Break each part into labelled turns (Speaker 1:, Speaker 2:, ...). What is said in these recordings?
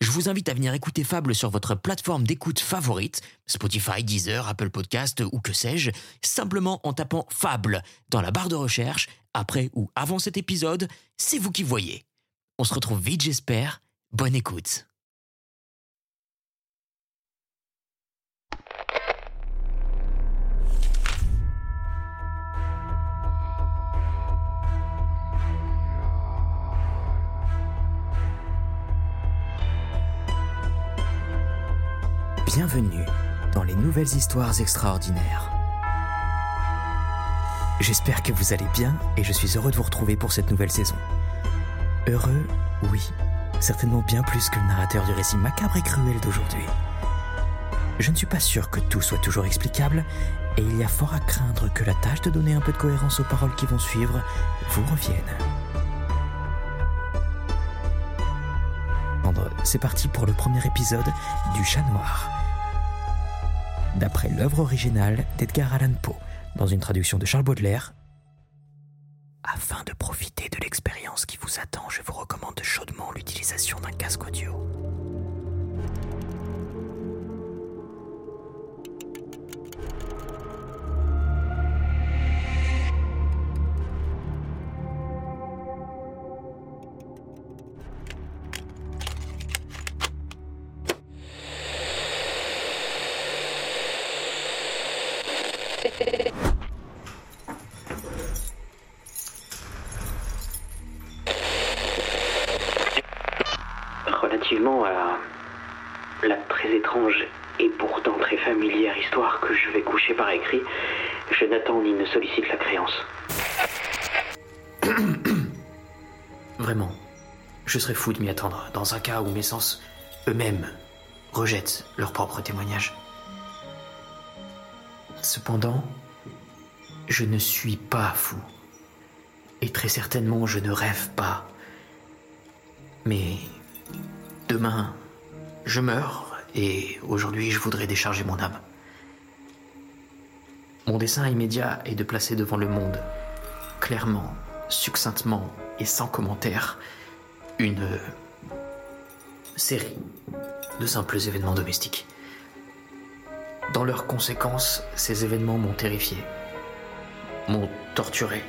Speaker 1: Je vous invite à venir écouter Fable sur votre plateforme d'écoute favorite, Spotify, Deezer, Apple Podcast ou que sais-je, simplement en tapant Fable dans la barre de recherche, après ou avant cet épisode, c'est vous qui voyez. On se retrouve vite j'espère, bonne écoute. Bienvenue dans les nouvelles histoires extraordinaires. J'espère que vous allez bien et je suis heureux de vous retrouver pour cette nouvelle saison. Heureux, oui, certainement bien plus que le narrateur du récit macabre et cruel d'aujourd'hui. Je ne suis pas sûr que tout soit toujours explicable et il y a fort à craindre que la tâche de donner un peu de cohérence aux paroles qui vont suivre vous revienne. C'est parti pour le premier épisode du Chat Noir d'après l'œuvre originale d'Edgar Allan Poe, dans une traduction de Charles Baudelaire. Afin de profiter de l'expérience qui vous attend, je vous recommande chaudement l'utilisation d'un casque audio.
Speaker 2: Je n'attends ni ne sollicite la créance.
Speaker 1: Vraiment, je serais fou de m'y attendre dans un cas où mes sens eux-mêmes rejettent leur propre témoignage. Cependant, je ne suis pas fou. Et très certainement, je ne rêve pas. Mais demain, je meurs et aujourd'hui, je voudrais décharger mon âme. Mon dessin immédiat est de placer devant le monde, clairement, succinctement et sans commentaire, une série de simples événements domestiques. Dans leurs conséquences, ces événements m'ont terrifié, m'ont torturé,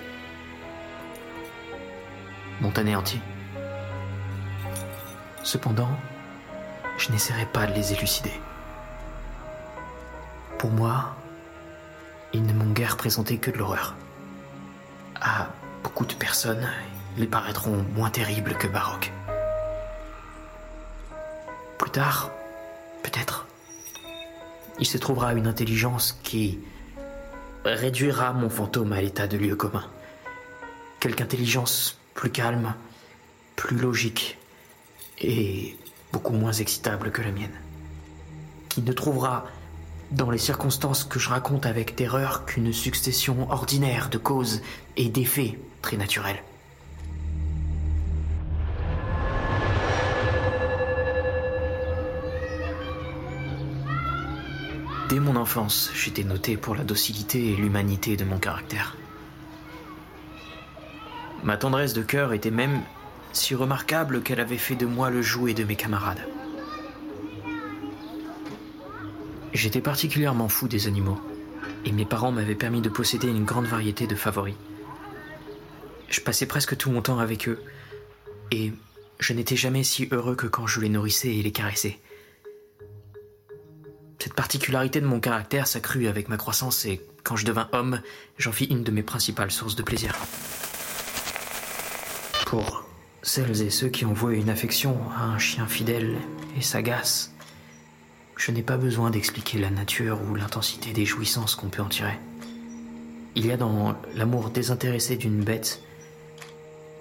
Speaker 1: m'ont anéanti. Cependant, je n'essaierai pas de les élucider. Pour moi, ils ne m'ont guère présenté que de l'horreur. À beaucoup de personnes, ils paraîtront moins terribles que baroques. Plus tard, peut-être, il se trouvera une intelligence qui réduira mon fantôme à l'état de lieu commun. Quelque intelligence plus calme, plus logique et beaucoup moins excitable que la mienne. Qui ne trouvera, dans les circonstances que je raconte avec terreur, qu'une succession ordinaire de causes et d'effets très naturels. Dès mon enfance, j'étais noté pour la docilité et l'humanité de mon caractère. Ma tendresse de cœur était même si remarquable qu'elle avait fait de moi le jouet de mes camarades. J'étais particulièrement fou des animaux, et mes parents m'avaient permis de posséder une grande variété de favoris. Je passais presque tout mon temps avec eux, et je n'étais jamais si heureux que quand je les nourrissais et les caressais. Cette particularité de mon caractère s'accrut avec ma croissance et quand je devins homme, j'en fis une de mes principales sources de plaisir. Pour celles et ceux qui ont voué une affection à un chien fidèle et sagace, je n'ai pas besoin d'expliquer la nature ou l'intensité des jouissances qu'on peut en tirer. Il y a dans l'amour désintéressé d'une bête,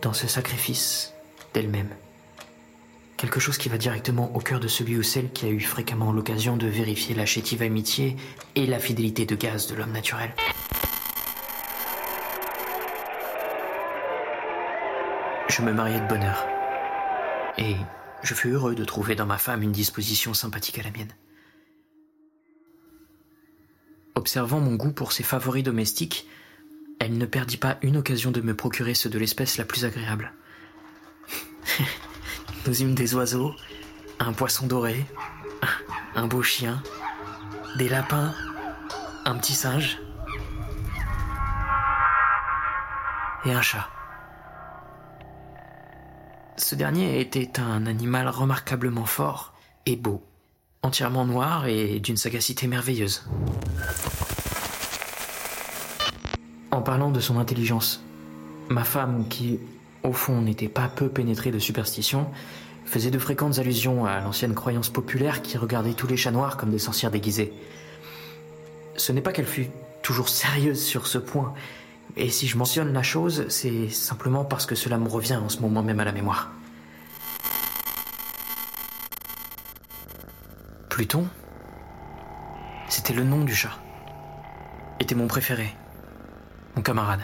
Speaker 1: dans ce sacrifice d'elle-même,
Speaker 2: Quelque chose qui va directement au cœur de celui ou celle qui a eu fréquemment l'occasion de vérifier la chétive amitié et la fidélité de gaz de l'homme naturel. Je me mariai de bonne heure. Et je fus heureux de trouver dans ma femme une disposition sympathique à la mienne. Observant mon goût pour ses favoris domestiques, elle ne perdit pas une occasion de me procurer ceux de l'espèce la plus agréable. Nous eûmes des oiseaux, un poisson doré, un beau chien, des lapins, un petit singe et un chat. Ce dernier était un animal remarquablement fort et beau, entièrement noir et d'une sagacité merveilleuse. En parlant de son intelligence, ma femme, qui au fond n'était pas peu pénétrée de superstition, faisait de fréquentes allusions à l'ancienne croyance populaire qui regardait tous les chats noirs comme des sorcières déguisées. Ce n'est pas qu'elle fût toujours sérieuse sur ce point, et si je mentionne la chose, c'est simplement parce que cela me revient en ce moment même à la mémoire. Pluton C'était le nom du chat. Était mon préféré. Mon camarade.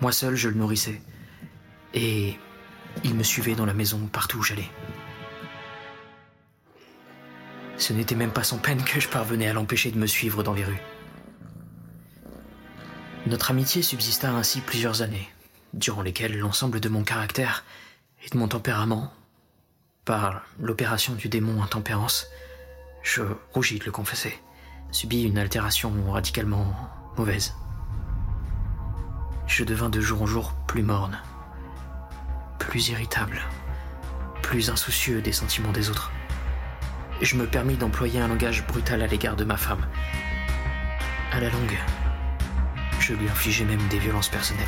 Speaker 2: Moi seul, je le nourrissais. Et il me suivait dans la maison partout où j'allais. Ce n'était même pas sans peine que je parvenais à l'empêcher de me suivre dans les rues. Notre amitié subsista ainsi plusieurs années, durant lesquelles l'ensemble de mon caractère et de mon tempérament, par l'opération du démon intempérance, je rougis de le confesser, subit une altération radicalement mauvaise. Je devins de jour en jour plus morne, plus irritable, plus insoucieux des sentiments des autres. Je me permis d'employer un langage brutal à l'égard de ma femme. À la longue, je lui infligeais même des violences personnelles.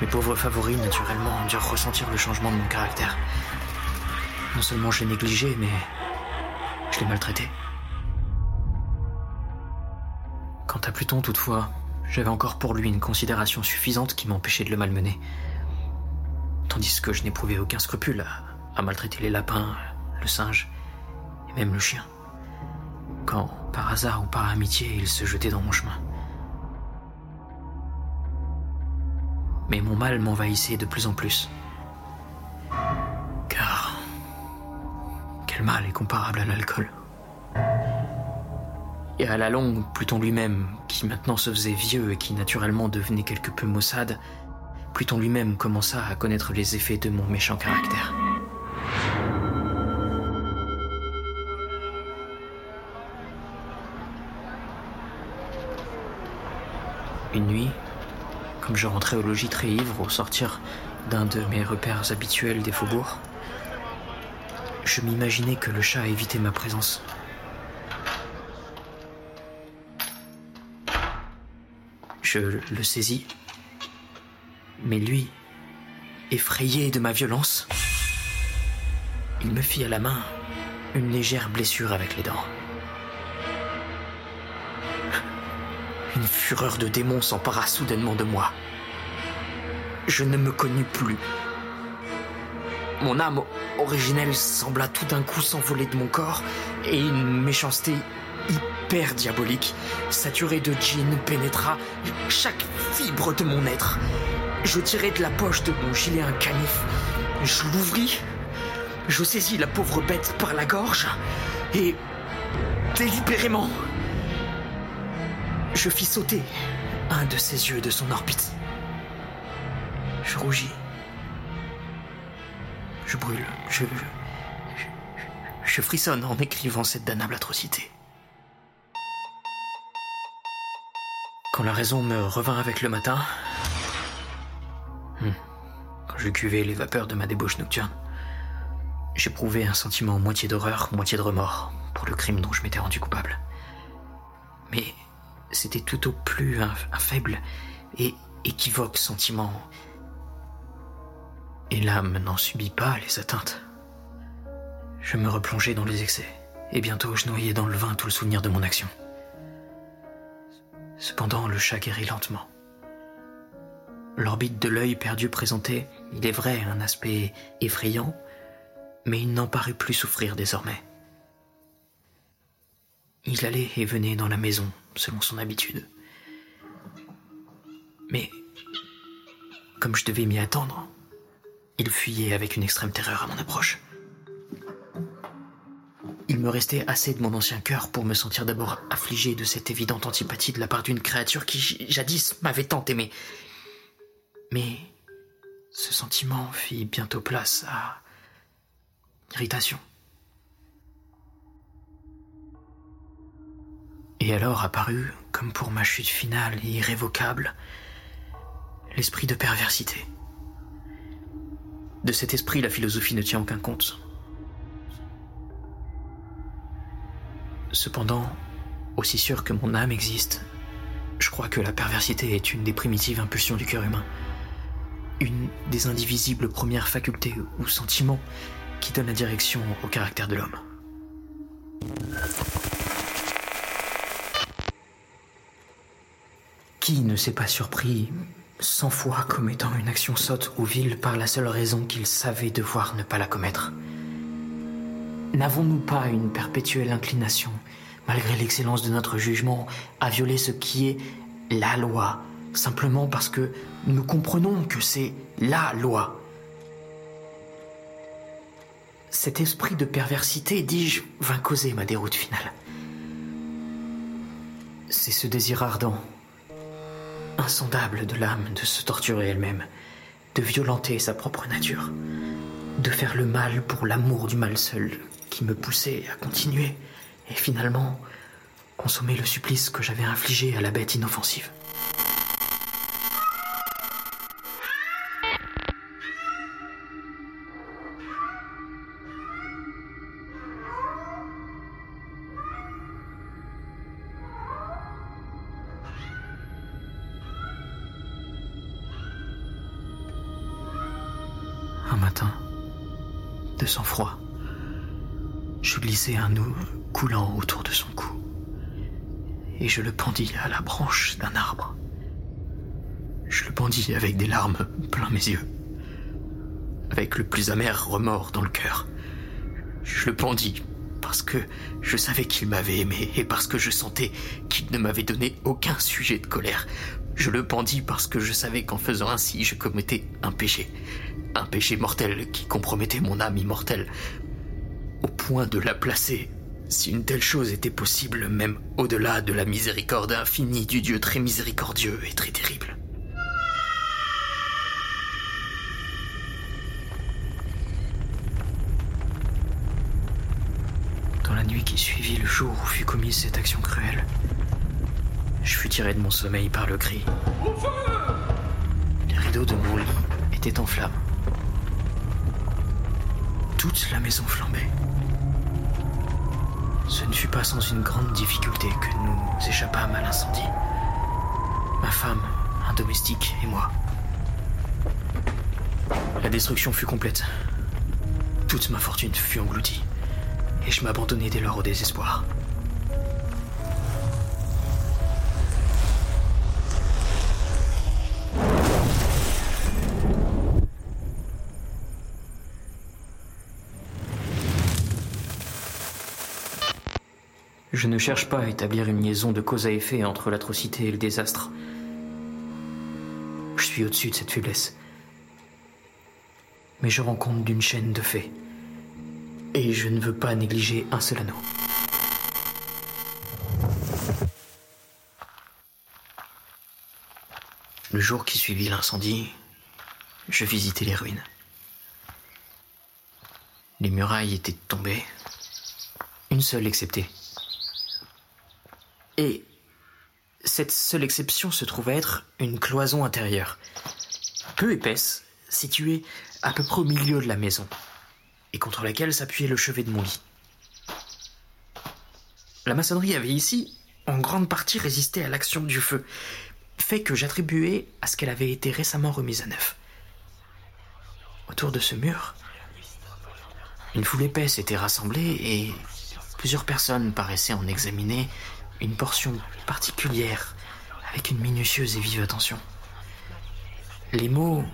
Speaker 2: Mes pauvres favoris, naturellement, ont dû ressentir le changement de mon caractère. Non seulement je l'ai négligé, mais je l'ai maltraité. Quant à Pluton, toutefois, j'avais encore pour lui une considération suffisante qui m'empêchait de le malmener. Tandis que je n'éprouvais aucun scrupule à, à maltraiter les lapins, le singe et même le chien. Quand, par hasard ou par amitié, il se jetait dans mon chemin. Mais mon mal m'envahissait de plus en plus. Car quel mal est comparable à l'alcool Et à la longue, Pluton lui-même, qui maintenant se faisait vieux et qui naturellement devenait quelque peu maussade, Pluton lui-même commença à connaître les effets de mon méchant caractère. Une nuit, comme je rentrais au logis très ivre au sortir d'un de mes repères habituels des faubourgs, je m'imaginais que le chat évitait ma présence. Je le saisis, mais lui, effrayé de ma violence, il me fit à la main une légère blessure avec les dents. Une fureur de démon s'empara soudainement de moi. Je ne me connus plus. Mon âme originelle sembla tout d'un coup s'envoler de mon corps et une méchanceté hyper diabolique, saturée de djinn, pénétra chaque fibre de mon être. Je tirai de la poche de mon gilet un canif, je l'ouvris, je saisis la pauvre bête par la gorge et délibérément, je fis sauter un de ses yeux de son orbite. Je rougis. Je brûle. Je, je, frissonne en écrivant cette damnable atrocité. Quand la raison me revint avec le matin, hmm, quand je cuvais les vapeurs de ma débauche nocturne, j'éprouvais un sentiment moitié d'horreur, moitié de remords pour le crime dont je m'étais rendu coupable. Mais c'était tout au plus un, faible et équivoque sentiment. Et l'âme n'en subit pas les atteintes. Je me replongeai dans les excès, et bientôt je noyais dans le vin tout le souvenir de mon action. Cependant, le chat guérit lentement. L'orbite de l'œil perdu présentait, il est vrai, un aspect effrayant, mais il n'en parut plus souffrir désormais. Il allait et venait dans la maison, selon son habitude. Mais, comme je devais m'y attendre, il fuyait avec une extrême terreur à mon approche. Il me restait assez de mon ancien cœur pour me sentir d'abord affligé de cette évidente antipathie de la part d'une créature qui jadis m'avait tant aimé. Mais ce sentiment fit bientôt place à irritation. Et alors apparut, comme pour ma chute finale et irrévocable, l'esprit de perversité. De cet esprit, la philosophie ne tient aucun compte. Cependant, aussi sûr que mon âme existe, je crois que la perversité est une des primitives impulsions du cœur humain, une des indivisibles premières facultés ou sentiments qui donnent la direction au caractère de l'homme. Qui ne s'est pas surpris cent fois commettant une action sotte ou vile par la seule raison qu'il savait devoir ne pas la commettre N'avons-nous pas une perpétuelle inclination, malgré l'excellence de notre jugement, à violer ce qui est la loi, simplement parce que nous comprenons que c'est la loi? Cet esprit de perversité, dis-je, vint causer ma déroute finale. C'est ce désir ardent, insondable de l'âme de se torturer elle-même, de violenter sa propre nature, de faire le mal pour l'amour du mal seul, qui me poussait à continuer et finalement consommer le supplice que j'avais infligé à la bête inoffensive. De sang-froid, je glissai un nœud coulant autour de son cou et je le pendis à la branche d'un arbre. Je le pendis avec des larmes plein mes yeux, avec le plus amer remords dans le cœur. Je le pendis parce que je savais qu'il m'avait aimé et parce que je sentais qu'il ne m'avait donné aucun sujet de colère. Je le pendis parce que je savais qu'en faisant ainsi, je commettais un péché. Un péché mortel qui compromettait mon âme immortelle. Au point de la placer, si une telle chose était possible, même au-delà de la miséricorde infinie du Dieu très miséricordieux et très terrible. Dans la nuit qui suivit le jour où fut commise cette action cruelle, je fus tiré de mon sommeil par le cri. Les rideaux de mon lit étaient en flammes. Toute la maison flambait. Ce ne fut pas sans une grande difficulté que nous échappâmes à l'incendie. Ma femme, un domestique et moi. La destruction fut complète. Toute ma fortune fut engloutie. Et je m'abandonnai dès lors au désespoir. Je ne cherche pas à établir une liaison de cause à effet entre l'atrocité et le désastre. Je suis au-dessus de cette faiblesse. Mais je rends compte d'une chaîne de faits. Et je ne veux pas négliger un seul anneau. Le jour qui suivit l'incendie, je visitai les ruines. Les murailles étaient tombées, une seule exceptée. Et cette seule exception se trouvait être une cloison intérieure, peu épaisse, située à peu près au milieu de la maison, et contre laquelle s'appuyait le chevet de mon lit. La maçonnerie avait ici, en grande partie, résisté à l'action du feu, fait que j'attribuais à ce qu'elle avait été récemment remise à neuf. Autour de ce mur, une foule épaisse était rassemblée et plusieurs personnes paraissaient en examiner une portion particulière avec une minutieuse et vive attention. Les mots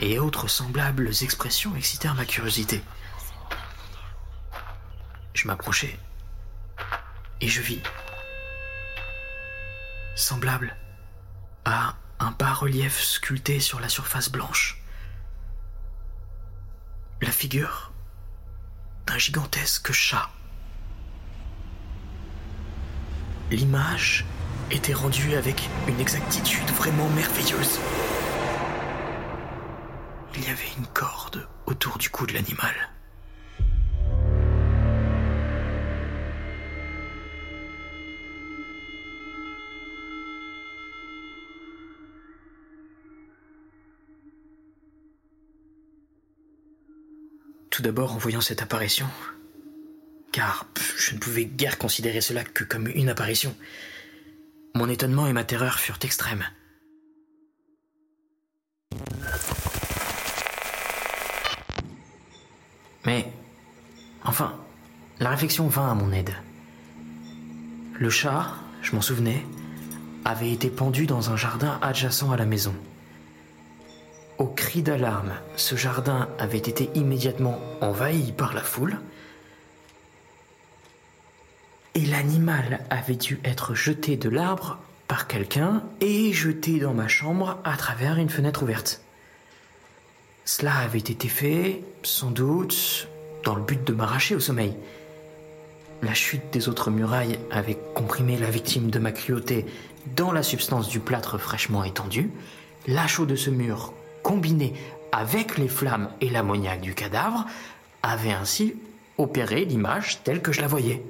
Speaker 2: et autres semblables expressions excitèrent ma curiosité. Je m'approchai et je vis, semblable à un bas-relief sculpté sur la surface blanche, la figure d'un gigantesque chat. L'image était rendue avec une exactitude vraiment merveilleuse. Il y avait une corde autour du cou de l'animal. Tout d'abord en voyant cette apparition, car je ne pouvais guère considérer cela que comme une apparition, mon étonnement et ma terreur furent extrêmes. Mais, enfin, la réflexion vint à mon aide. Le chat, je m'en souvenais, avait été pendu dans un jardin adjacent à la maison. Au cri d'alarme, ce jardin avait été immédiatement envahi par la foule, et l'animal avait dû être jeté de l'arbre par quelqu'un et jeté dans ma chambre à travers une fenêtre ouverte. Cela avait été fait, sans doute, dans le but de m'arracher au sommeil. La chute des autres murailles avait comprimé la victime de ma cruauté dans la substance du plâtre fraîchement étendu. La chaux de ce mur combiné avec les flammes et l'ammoniaque du cadavre, avait ainsi opéré l'image telle que je la voyais.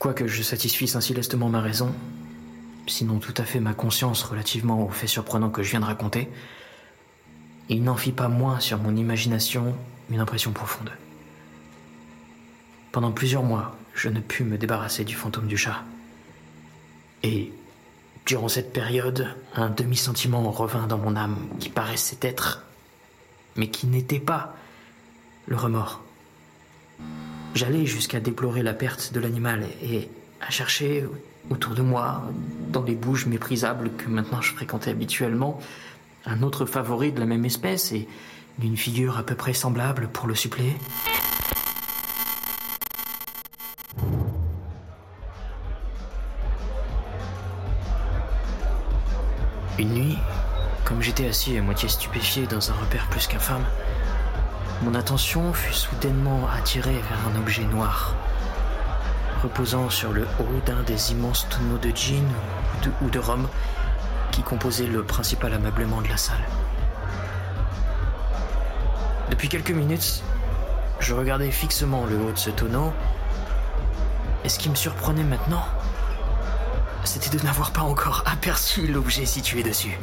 Speaker 2: Quoique je satisfisse ainsi lestement ma raison, sinon tout à fait ma conscience relativement aux faits surprenants que je viens de raconter, il n'en fit pas moins sur mon imagination une impression profonde. Pendant plusieurs mois, je ne pus me débarrasser du fantôme du chat. Et Durant cette période, un demi-sentiment revint dans mon âme qui paraissait être, mais qui n'était pas, le remords. J'allais jusqu'à déplorer la perte de l'animal et à chercher autour de moi, dans les bouges méprisables que maintenant je fréquentais habituellement, un autre favori de la même espèce et d'une figure à peu près semblable pour le suppléer. Une nuit, comme j'étais assis à moitié stupéfié dans un repère plus qu'infâme, mon attention fut soudainement attirée vers un objet noir, reposant sur le haut d'un des immenses tonneaux de gin ou de, rhum qui composaient le principal ameublement de la salle. Depuis quelques minutes, je regardais fixement le haut de ce tonneau, et ce qui me surprenait maintenant, c'était de n'avoir pas encore aperçu l'objet situé dessus.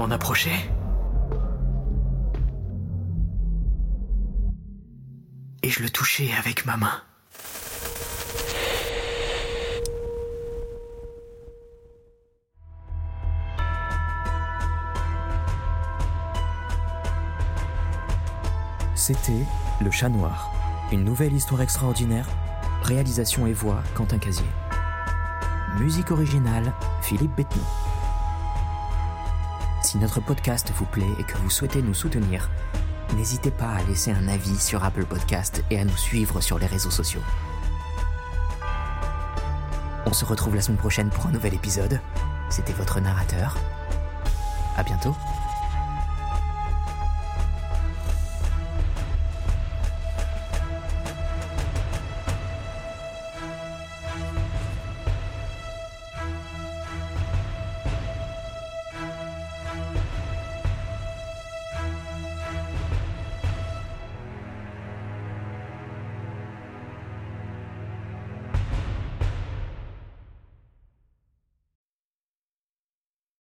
Speaker 2: M'en approchais. Et je le touchais avec ma main.
Speaker 1: C'était le chat noir, une nouvelle histoire extraordinaire, réalisation et voix Quentin Casier. Musique originale Philippe Bettenon. Si notre podcast vous plaît et que vous souhaitez nous soutenir, n'hésitez pas à laisser un avis sur Apple Podcast et à nous suivre sur les réseaux sociaux. On se retrouve la semaine prochaine pour un nouvel épisode. C'était votre narrateur. À bientôt.